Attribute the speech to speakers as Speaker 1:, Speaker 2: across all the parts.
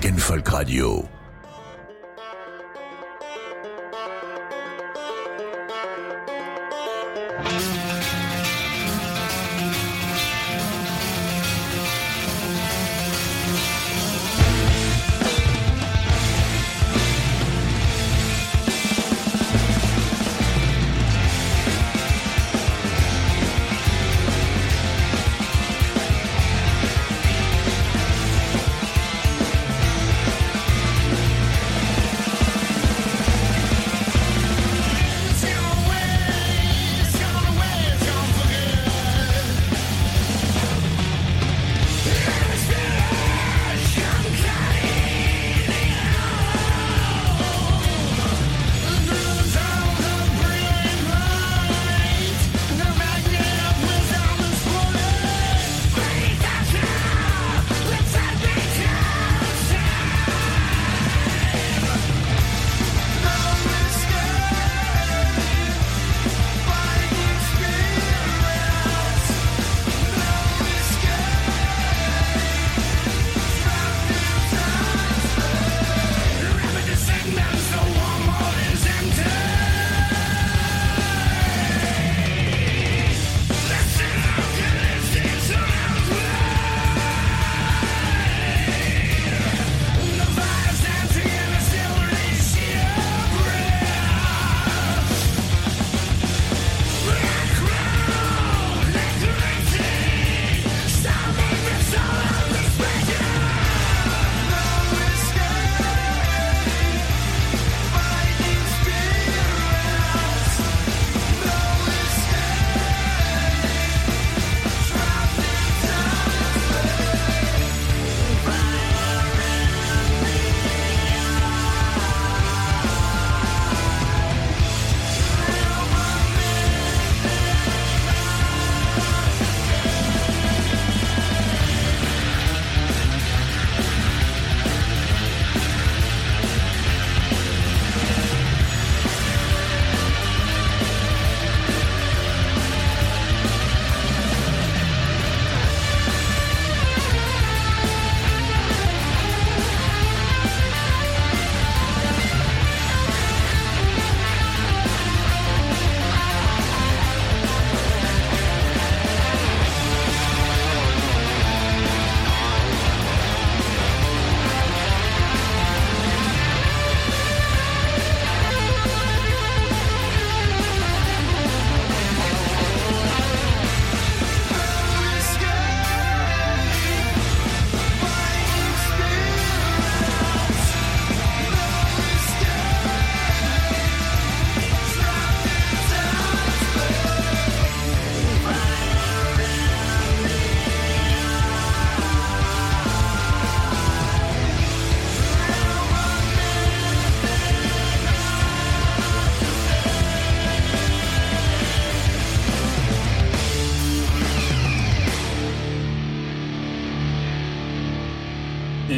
Speaker 1: Rock and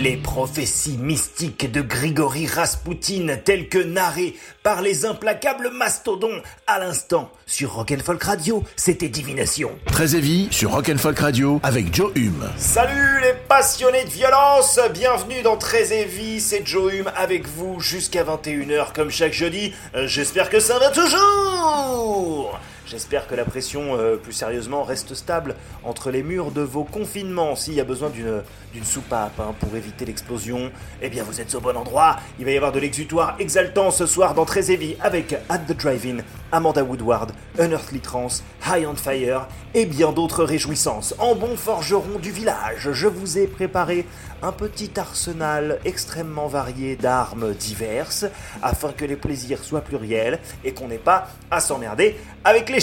Speaker 1: Radio.
Speaker 2: prophéties mystiques de Grigory Raspoutine telles que narrées par les implacables mastodons à l'instant sur Rock'n'Folk Radio, c'était Divination.
Speaker 1: Très vie sur Rock'n'Folk Radio avec Joe Hume.
Speaker 2: Salut les passionnés de violence, bienvenue dans Très vie, c'est Joe Hume avec vous jusqu'à 21h comme chaque jeudi. Euh, j'espère que ça va toujours J'espère que la pression, euh, plus sérieusement, reste stable entre les murs de vos confinements. S'il y a besoin d'une soupape hein, pour éviter l'explosion, eh bien vous êtes au bon endroit. Il va y avoir de l'exutoire exaltant ce soir dans Heavy avec At the Drive-In, Amanda Woodward, Unearthly Trance, High on Fire et bien d'autres réjouissances. En bon forgeron du village, je vous ai préparé un petit arsenal extrêmement varié d'armes diverses afin que les plaisirs soient pluriels et qu'on n'ait pas à s'emmerder avec les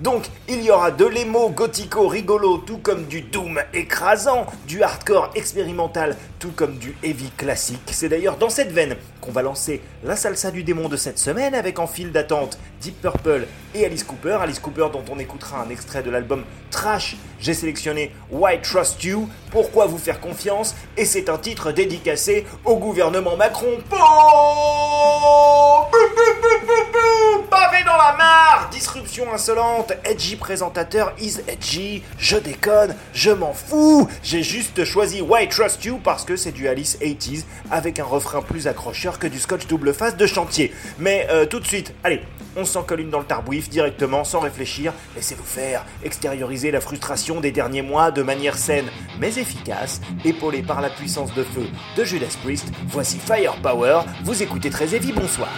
Speaker 2: Donc il y aura de l'émo gothico rigolo tout comme du doom écrasant, du hardcore expérimental tout comme du heavy classique. C'est d'ailleurs dans cette veine qu'on va lancer la salsa du démon de cette semaine avec en file d'attente Deep Purple et Alice Cooper. Alice Cooper dont on écoutera un extrait de l'album Trash j'ai sélectionné Why Trust You, Pourquoi vous faire confiance, et c'est un titre dédicacé au gouvernement Macron. Pavé dans la mare Disruption insolente, edgy présentateur is edgy, je déconne, je m'en fous. J'ai juste choisi Why Trust You parce que c'est du Alice 80s avec un refrain plus accrocheur que du scotch double face de chantier. Mais euh, tout de suite, allez, on s'en colle une dans le tarbouif directement, sans réfléchir, laissez-vous faire, extérioriser la frustration des derniers mois de manière saine mais efficace, épaulé par la puissance de feu de Judas Priest, voici Firepower, vous écoutez très Heavy, bonsoir.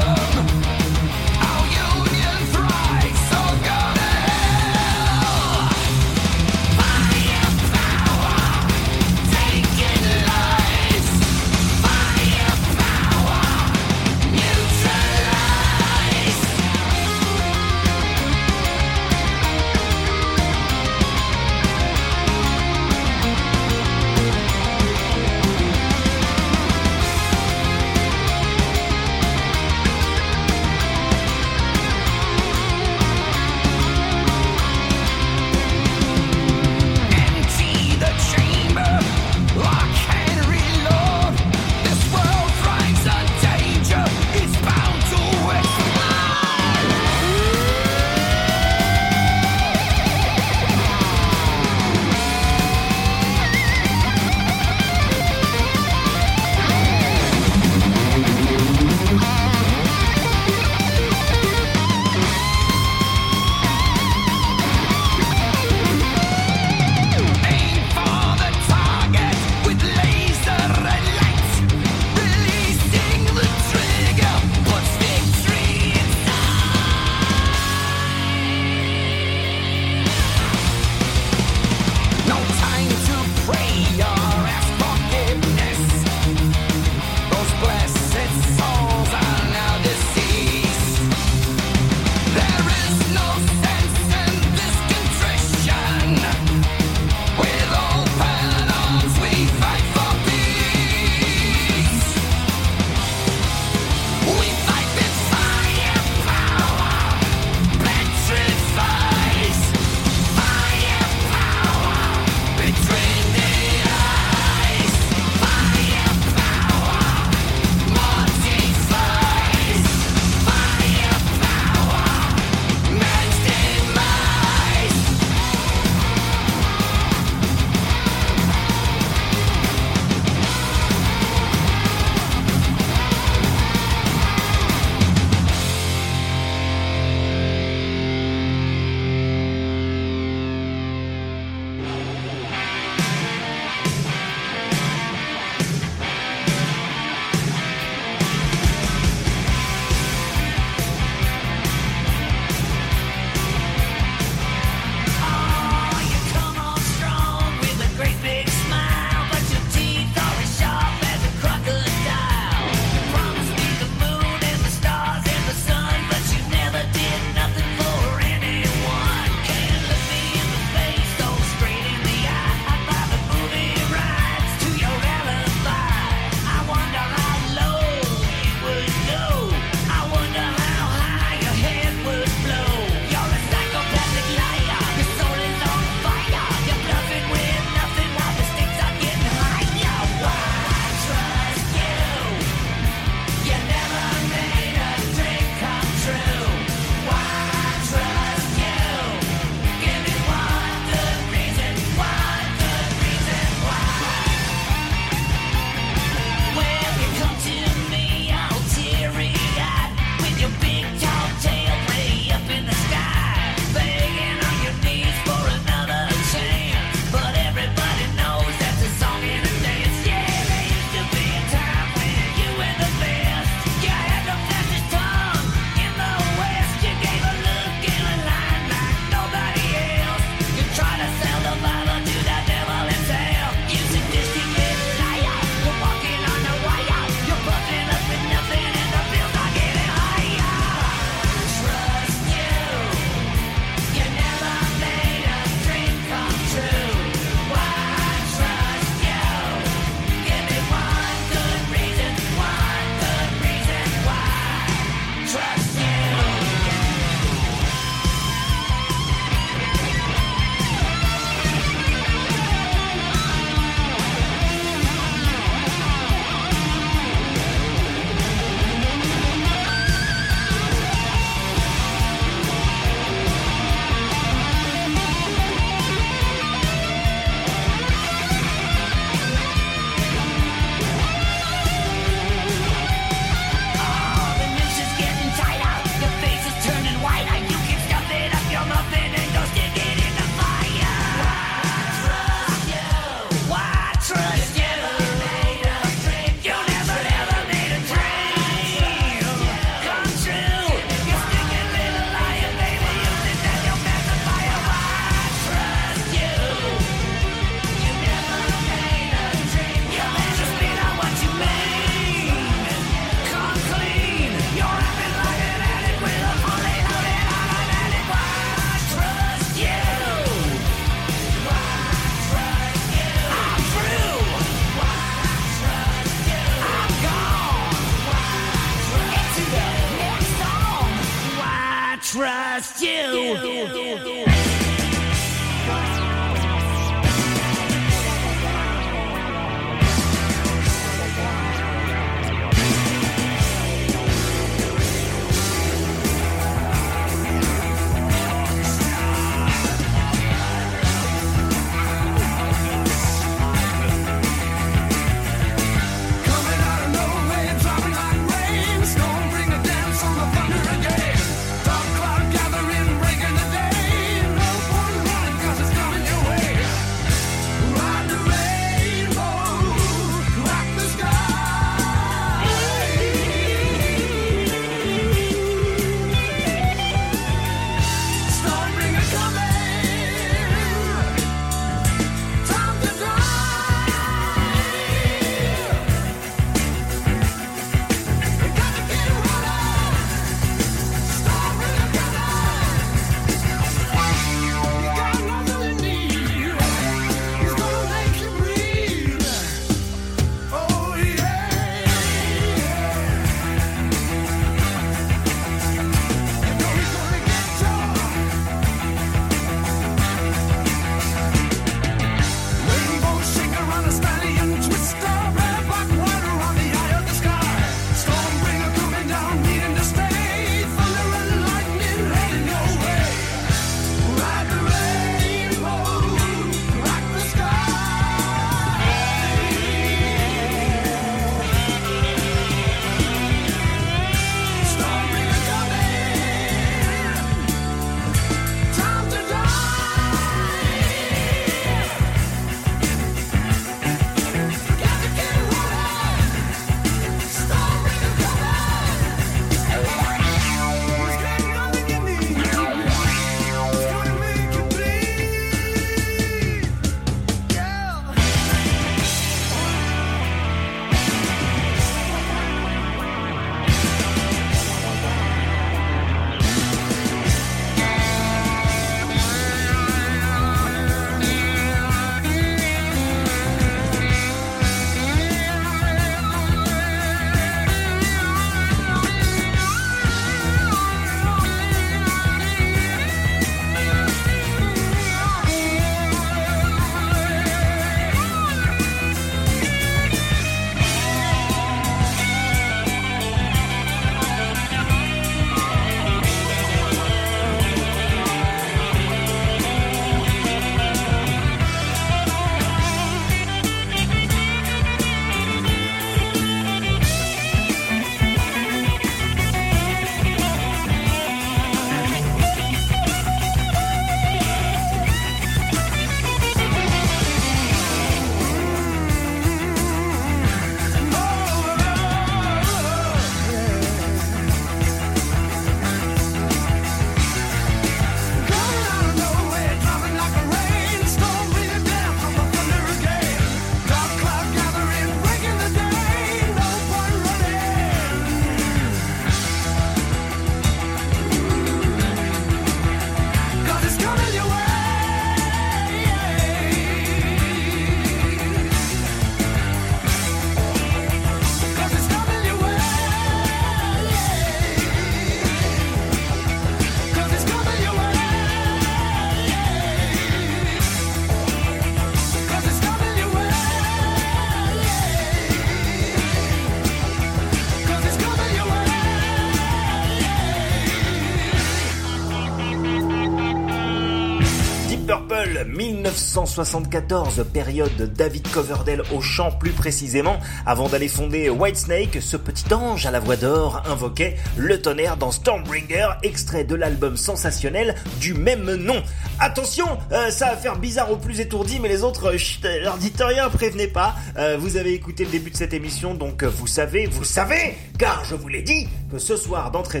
Speaker 2: 1974, période de David Coverdale au chant plus précisément, avant d'aller fonder Whitesnake, ce petit ange à la voix d'or invoquait le tonnerre dans Stormbringer, extrait de l'album sensationnel du même nom. Attention, euh, ça va faire bizarre aux plus étourdis, mais les autres, euh, chut, leur dites rien, prévenez pas. Euh, vous avez écouté le début de cette émission, donc vous savez, vous savez, car je vous l'ai dit, ce soir dans Très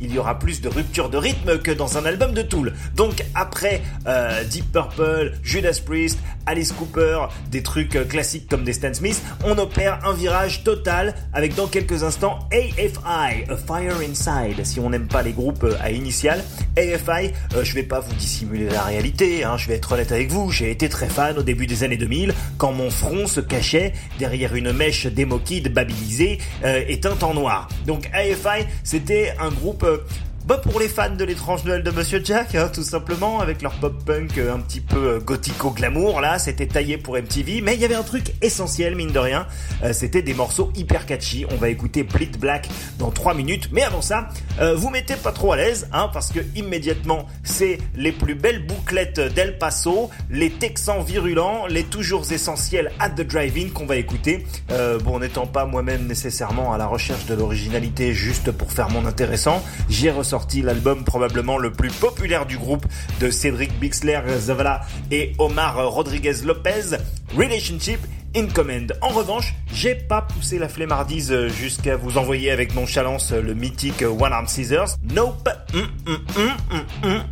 Speaker 2: il y aura plus de rupture de rythme que dans un album de Tool. Donc après euh, Deep Purple, Judas Priest, Alice Cooper, des trucs euh, classiques comme des Stan Smith, on opère un virage total avec dans quelques instants AFI, A Fire Inside, si on n'aime pas les groupes euh, à initiales. AFI, euh, je vais pas vous dissimuler la réalité, hein, je vais être honnête avec vous, j'ai été très fan au début des années 2000 quand mon front se cachait derrière une mèche démo kid babilisée euh, et teinte en noir. Donc AFI, c'était un groupe euh, bah pour les fans de l'étrange Noël de Monsieur Jack, hein, tout simplement, avec leur pop punk euh, un petit peu euh, gothico-glamour, là, c'était taillé pour MTV, mais il y avait un truc essentiel, mine de rien, euh, c'était des morceaux hyper catchy. On va écouter Bleed Black dans 3 minutes, mais avant ça, euh, vous mettez pas trop à l'aise, hein, parce que immédiatement, c'est les plus belles bouclettes d'El Paso, les Texans virulents, les toujours essentiels at the drive-in qu'on va écouter. Euh, bon, n'étant pas moi-même nécessairement à la recherche de l'originalité juste pour faire mon intéressant, j'ai ressorti l'album probablement le plus populaire du groupe de Cédric Bixler Zavala et Omar Rodriguez Lopez, Relationship in Command. En revanche, j'ai pas poussé la flemmardise jusqu'à vous envoyer avec nonchalance le mythique One Arm Scissors. Nope. Hum, hum,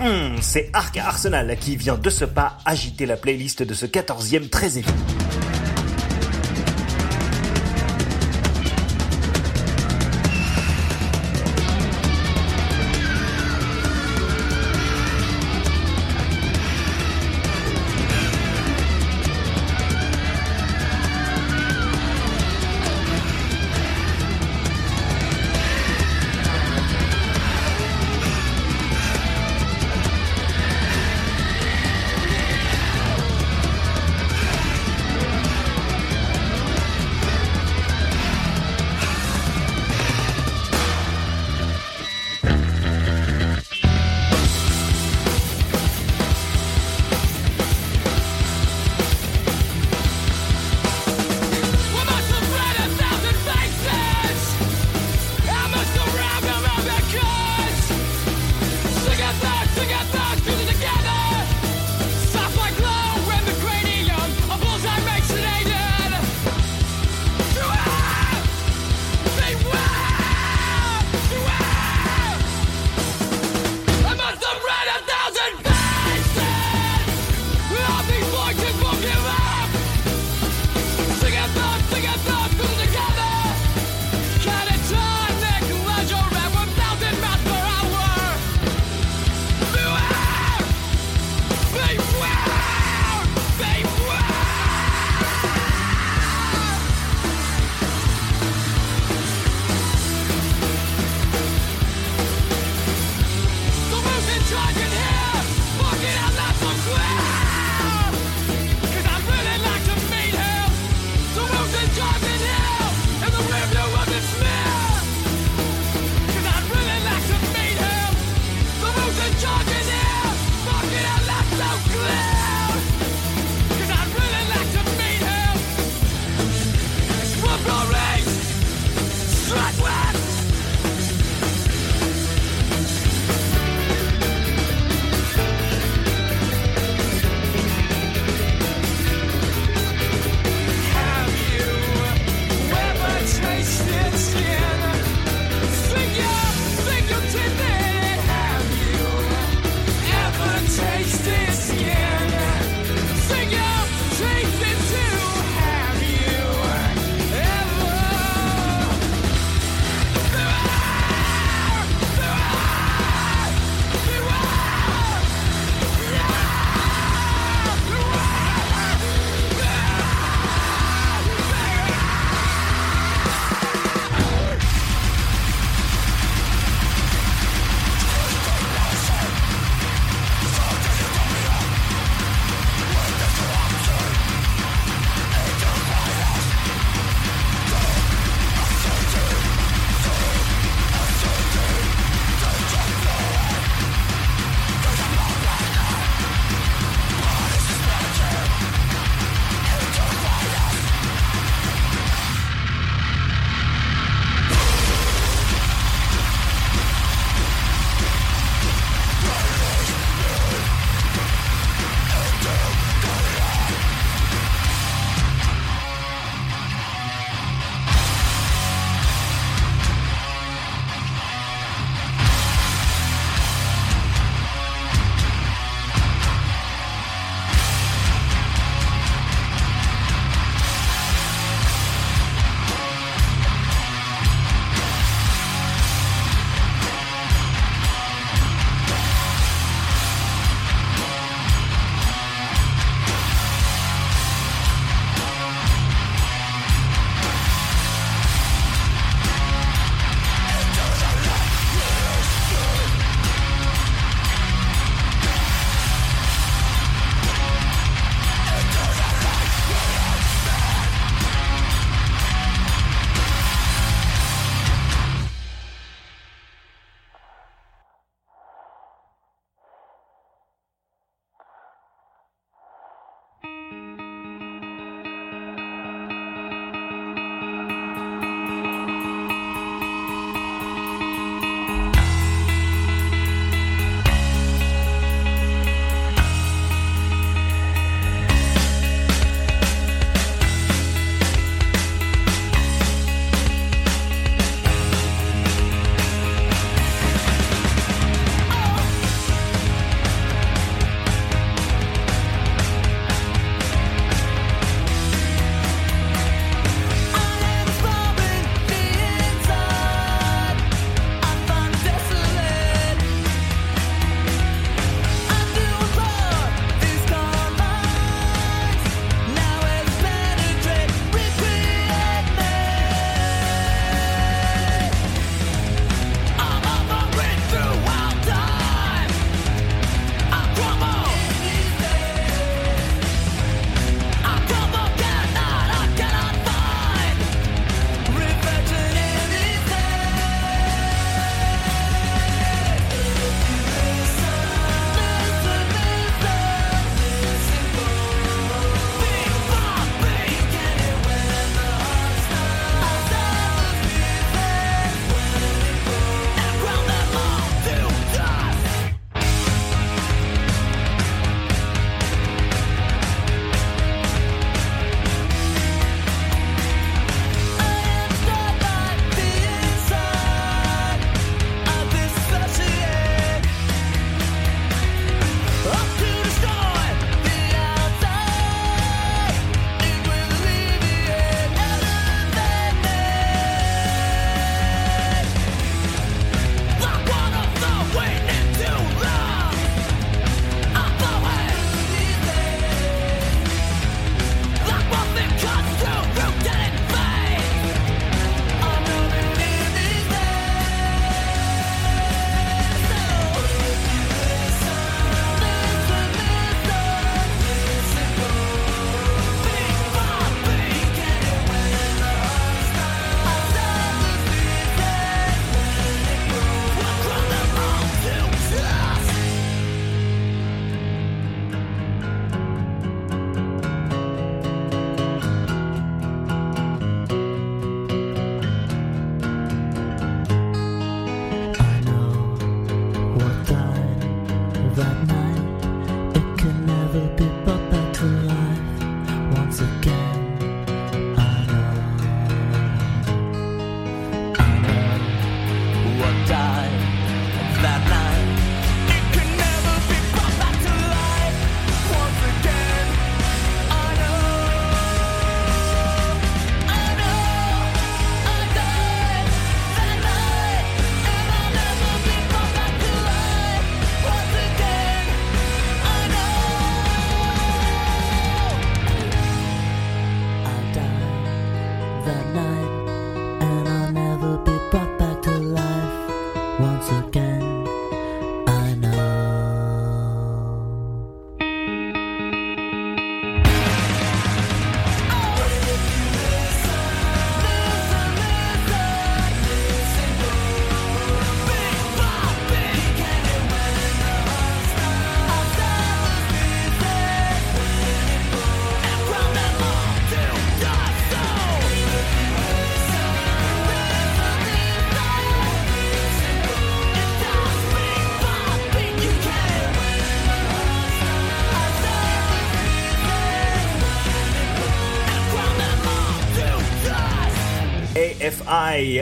Speaker 2: hum. C'est Arc Arsenal qui vient de ce pas agiter la playlist de ce 14e très élevé.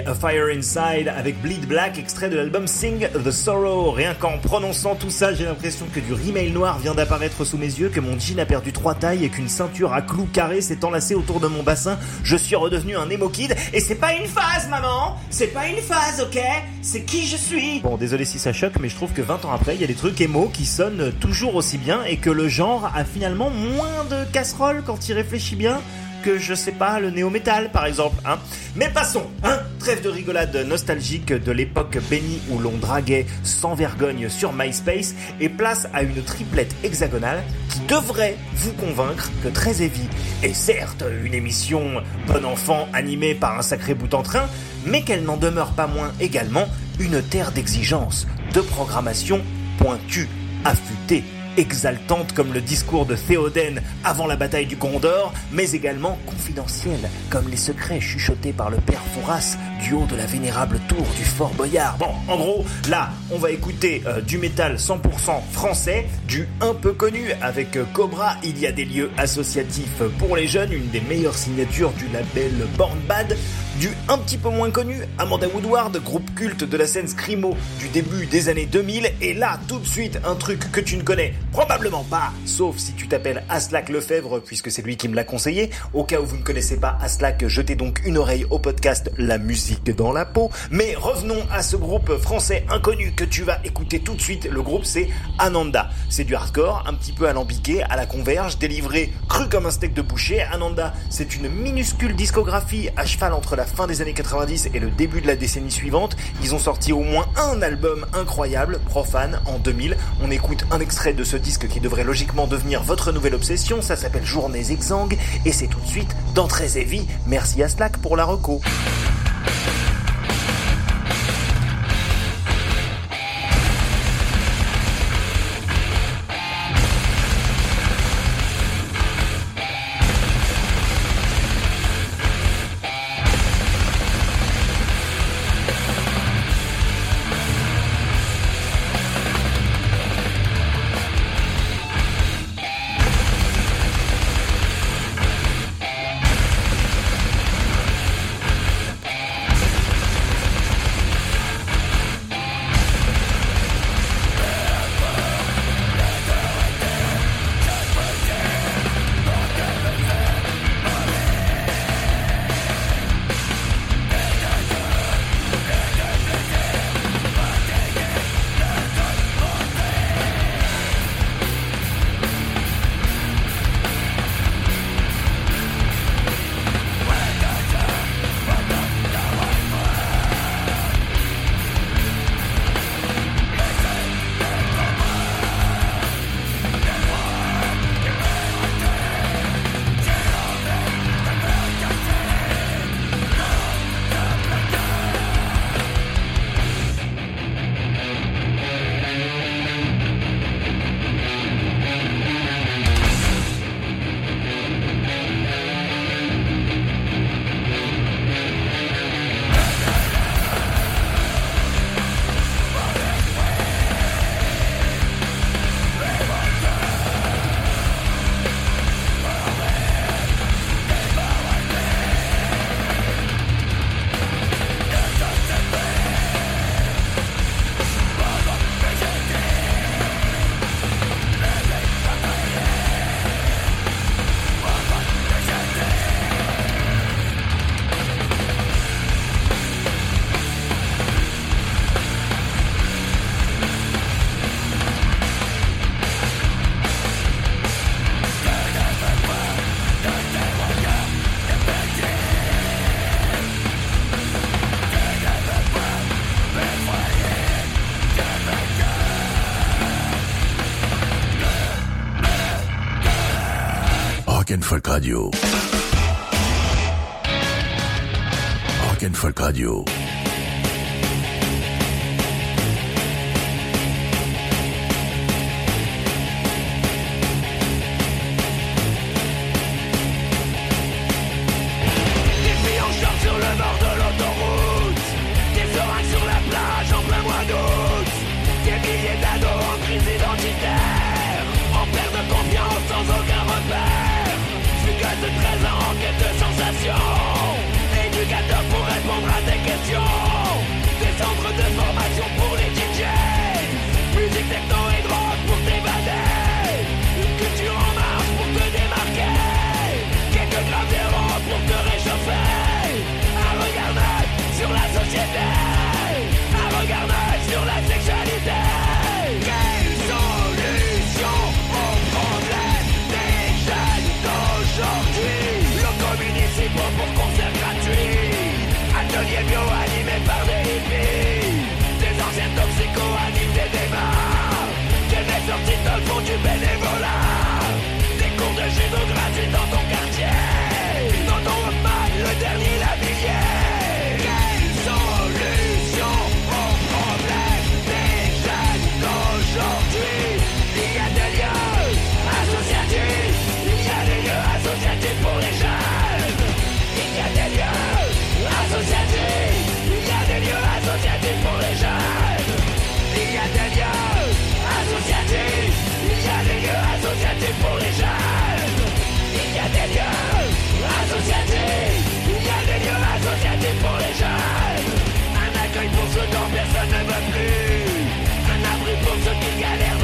Speaker 2: A Fire Inside, avec Bleed Black, extrait de l'album Sing the Sorrow. Rien qu'en prononçant tout ça, j'ai l'impression que du rimail noir vient d'apparaître sous mes yeux, que mon jean a perdu trois tailles et qu'une ceinture à clous carrés s'est enlacée autour de mon bassin. Je suis redevenu un emo kid. Et c'est pas une phase, maman! C'est pas une phase, ok? C'est qui je suis? Bon, désolé si ça choque, mais je trouve que 20 ans après, il y a des trucs émo qui sonnent toujours aussi bien et que le genre a finalement moins de casseroles quand il réfléchit bien je sais pas, le néo-métal par exemple, hein. Mais passons, hein, trêve de rigolade nostalgique de l'époque bénie où l'on draguait sans vergogne sur MySpace et place à une triplette hexagonale qui devrait vous convaincre que Très Heavy est certes une émission bon enfant animée par un sacré bout en train, mais qu'elle n'en demeure pas moins également une terre d'exigence, de programmation pointue, affûtée, exaltante comme le discours de Théoden avant la bataille du Gondor, mais également confidentielle comme les secrets chuchotés par le père Fouras du haut de la vénérable tour du Fort Boyard. Bon, en gros, là, on va écouter euh, du métal 100% français, du un peu connu avec euh, Cobra, il y a des lieux associatifs pour les jeunes, une des meilleures signatures du label Born Bad, du un petit peu moins connu, Amanda Woodward, groupe culte de la scène Scrimo du début des années 2000, et là, tout de suite, un truc que tu ne connais probablement pas, sauf si tu t'appelles Aslak Lefebvre, puisque c'est lui qui me l'a conseillé. Au cas où vous ne connaissez pas Aslak, jetez donc une oreille au podcast La musique dans la peau. Mais revenons à ce groupe français inconnu que tu vas écouter tout de suite. Le groupe, c'est Ananda. C'est du hardcore, un petit peu alambiqué, à la converge, délivré cru comme un steak de boucher. Ananda, c'est une minuscule discographie à cheval entre la fin des années 90 et le début de la décennie suivante. Ils ont sorti au moins un album incroyable, Profane, en 2000. On écoute un extrait de ce disque qui devrait logiquement devenir votre nouvelle obsession. Ça s'appelle Journées exsangues et c'est tout de suite dans Très. Merci à Slack pour la reco.
Speaker 3: Radio. Rock and Folk Radio.
Speaker 4: co-anime des débats mes sorties dans le fond du bénévolat Des cours de judo gratuits dans ton
Speaker 2: quartier. get it.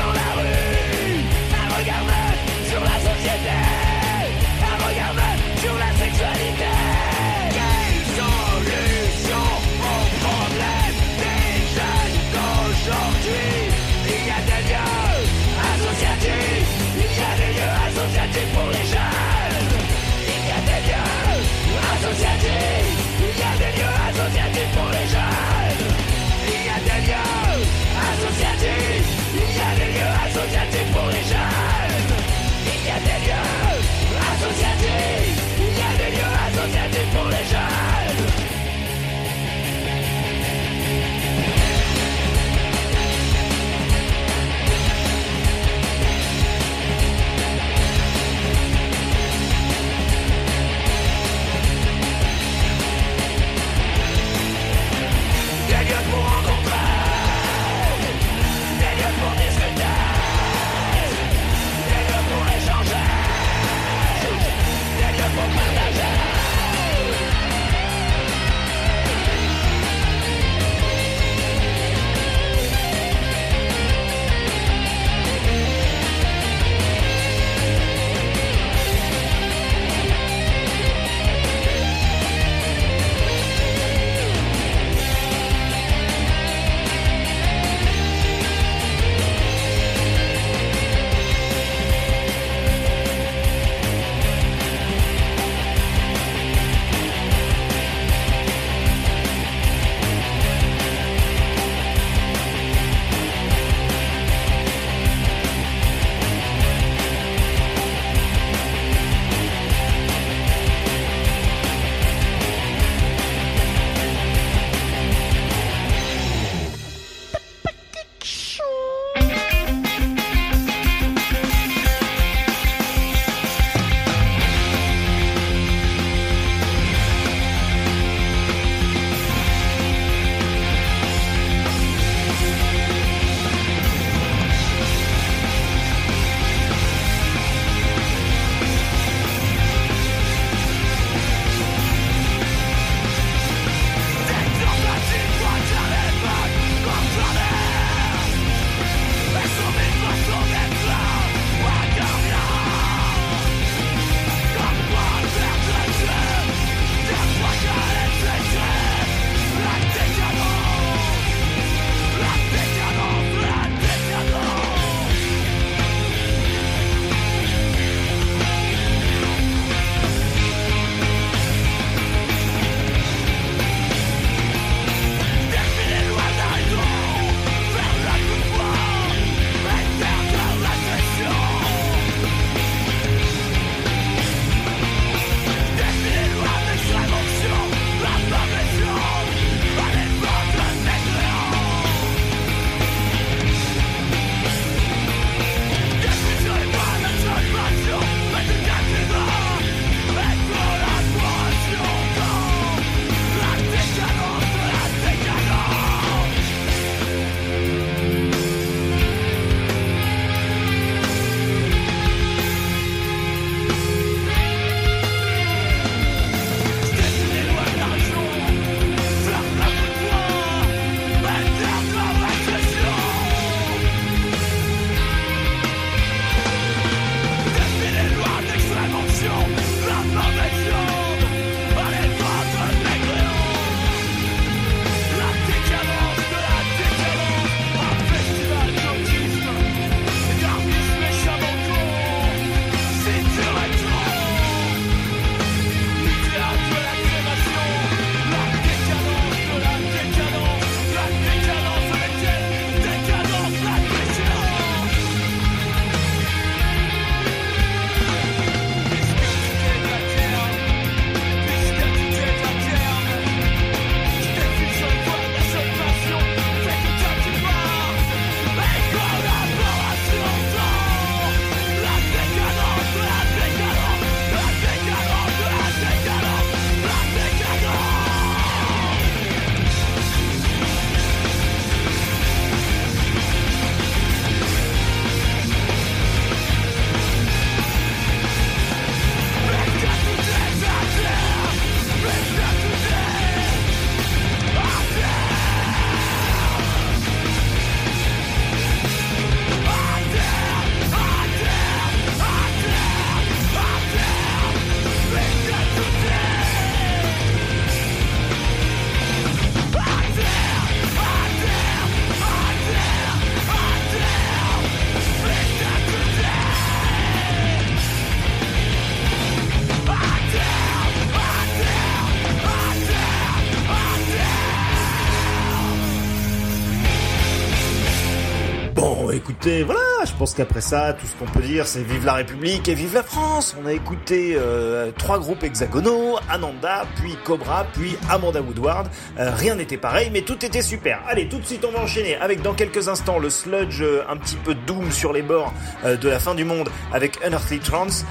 Speaker 2: Pense qu'après ça, tout ce qu'on peut dire, c'est vive la République et vive la France. On a écouté euh, trois groupes hexagonaux, Ananda, puis Cobra, puis Amanda Woodward. Euh, rien n'était pareil, mais tout était super. Allez, tout de suite, on va enchaîner avec dans quelques instants le sludge euh, un petit peu doom sur les bords de la fin du monde avec Unearthly Trance.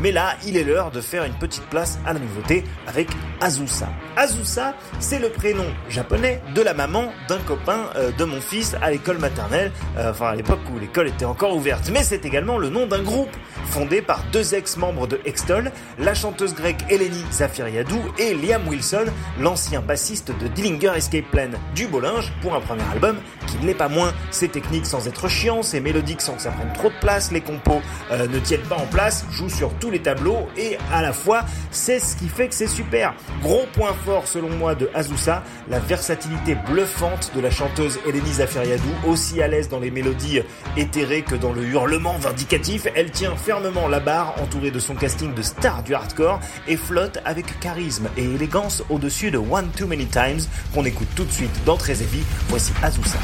Speaker 2: Mais là, il est l'heure de faire une petite place à la nouveauté avec Azusa. Azusa, c'est le prénom japonais de la maman d'un copain euh, de mon fils à l'école maternelle, euh, enfin à l'époque où l'école était encore ouverte. Mais c'est également le nom d'un groupe fondé par deux ex-membres de Extol, la chanteuse grecque Eleni Zafiriadou et Liam Wilson, l'ancien bassiste de Dillinger Escape Plan du beau linge pour un premier album qui ne l'est pas moins. C'est technique sans être chiant, c'est mélodique sans que ça prenne trop de place, les compos euh, ne tiennent pas en place, jouent sur tous les tableaux et à la fois c'est ce qui fait que c'est super. Gros point fort selon moi de Azusa, la versatilité bluffante de la chanteuse Eleni Zafiriadou, aussi à l'aise dans les mélodies éthérées que dans le hurlement vindicatif, elle tient fermement la barre entourée de son casting de stars du hardcore et flotte avec charisme et élégance au-dessus de One Too Many Times qu'on écoute tout de suite dans Très. Voici Azusa.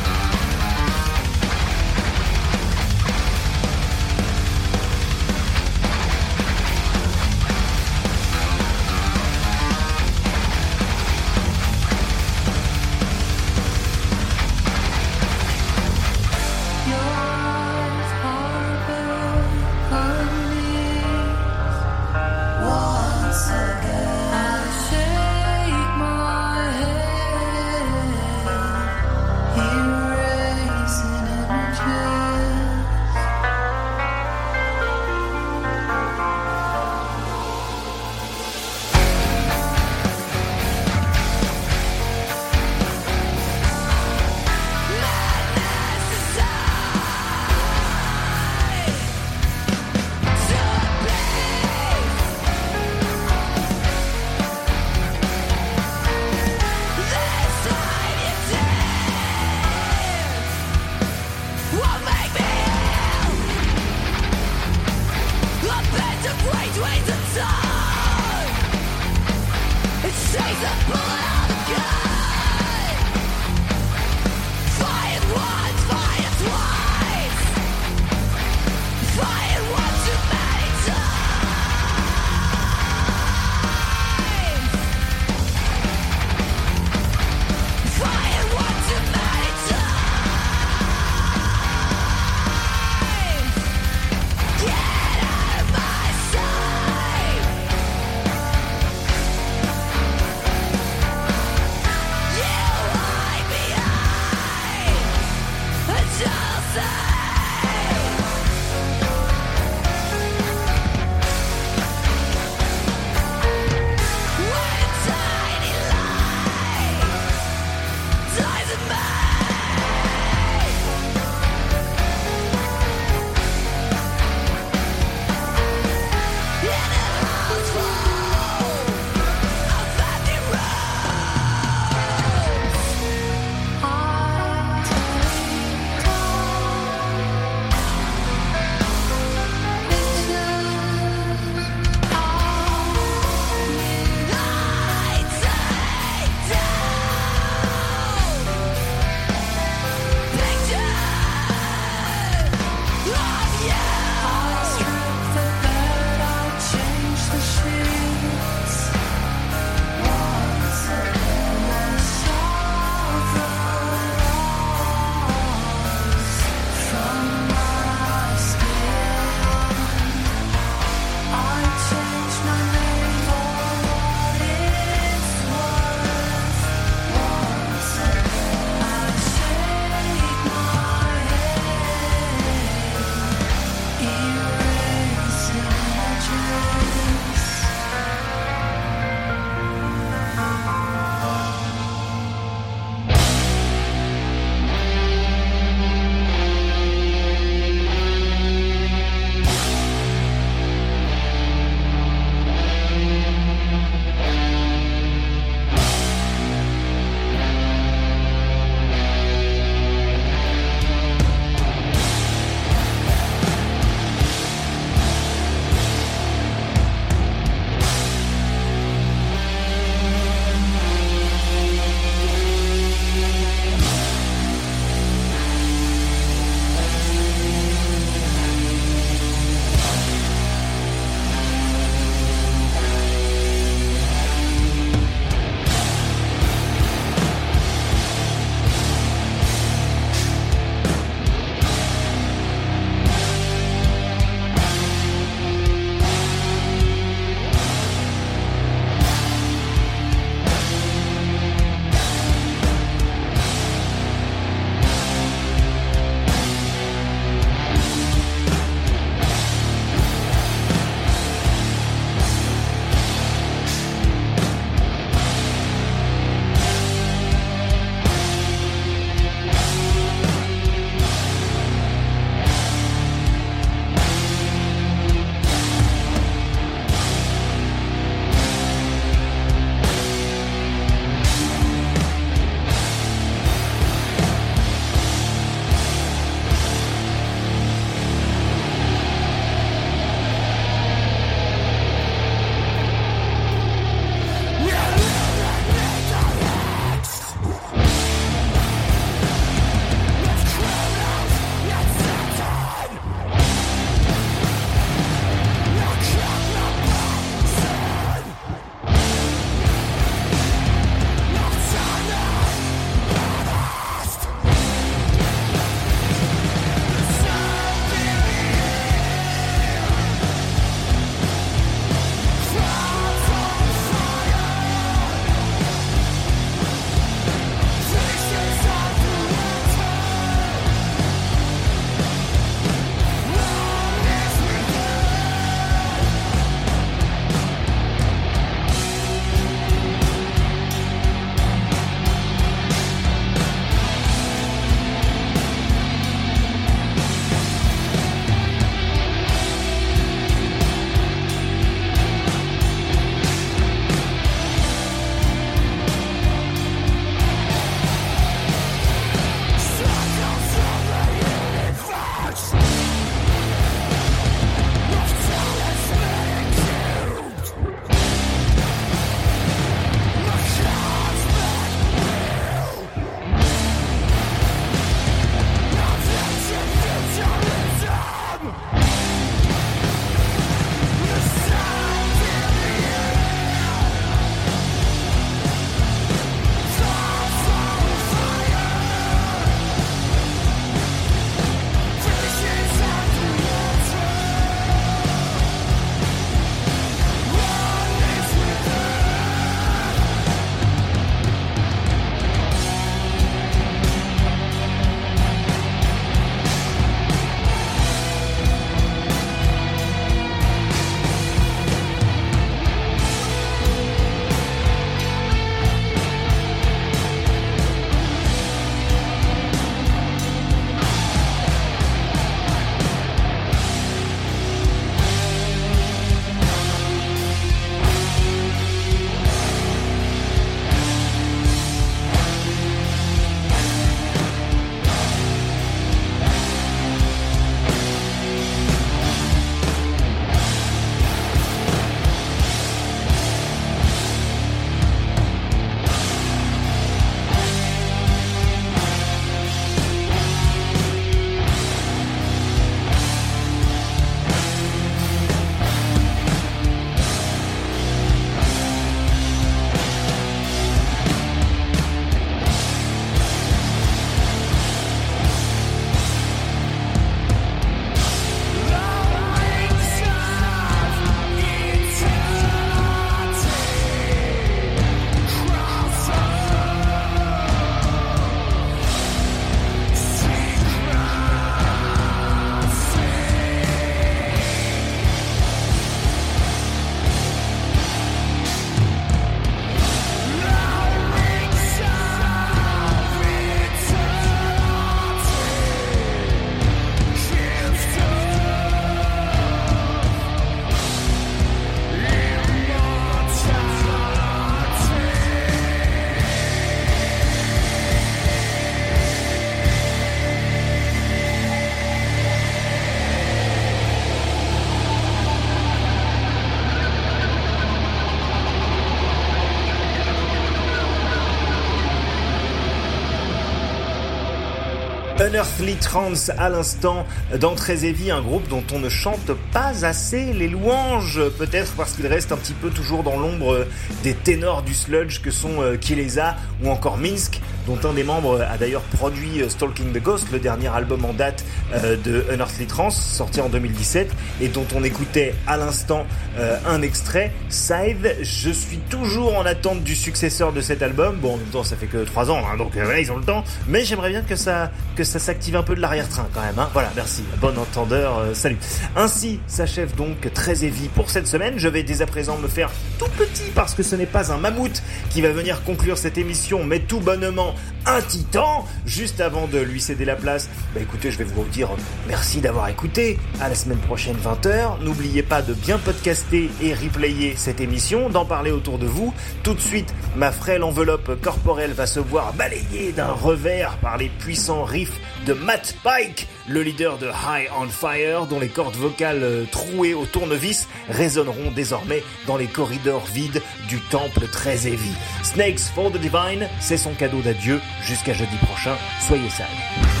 Speaker 2: Unearthly Trance à l'instant dans Heavy, un groupe dont on ne chante pas assez les louanges, peut-être parce qu'il reste un petit peu toujours dans l'ombre des ténors du sludge que sont euh, Kilesa ou encore Minsk, dont un des membres a d'ailleurs produit euh, Stalking the Ghost, le dernier album en date euh, de Unearthly Trance, sorti en 2017, et dont on écoutait à l'instant euh, un extrait, Scythe. Je suis toujours en attente du successeur de cet album. Bon, en même temps, ça fait que 3 ans, hein, donc ils ont le temps. Mais j'aimerais bien que ça, que ça s'active un peu de l'arrière-train quand même. Hein. Voilà, merci. Bon entendeur, salut. Ainsi s'achève donc très heavy pour cette semaine. Je vais dès à présent me faire tout petit parce que ce n'est pas un mammouth qui va venir conclure cette émission, mais tout bonnement un titan. Juste avant de lui céder la place, bah écoutez, je vais vous dire merci d'avoir écouté. À la semaine prochaine 20h. N'oubliez pas de bien podcaster et replayer cette émission, d'en parler autour de vous. Tout de suite, ma frêle enveloppe corporelle va se voir balayée d'un revers par les puissants riffs de Matt Pike, le leader de High on Fire, dont les cordes vocales euh, trouées au tournevis résonneront désormais dans les corridors vides du temple très heavy. Snakes for the Divine, c'est son cadeau d'adieu. Jusqu'à jeudi prochain, soyez sages.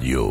Speaker 5: Radio.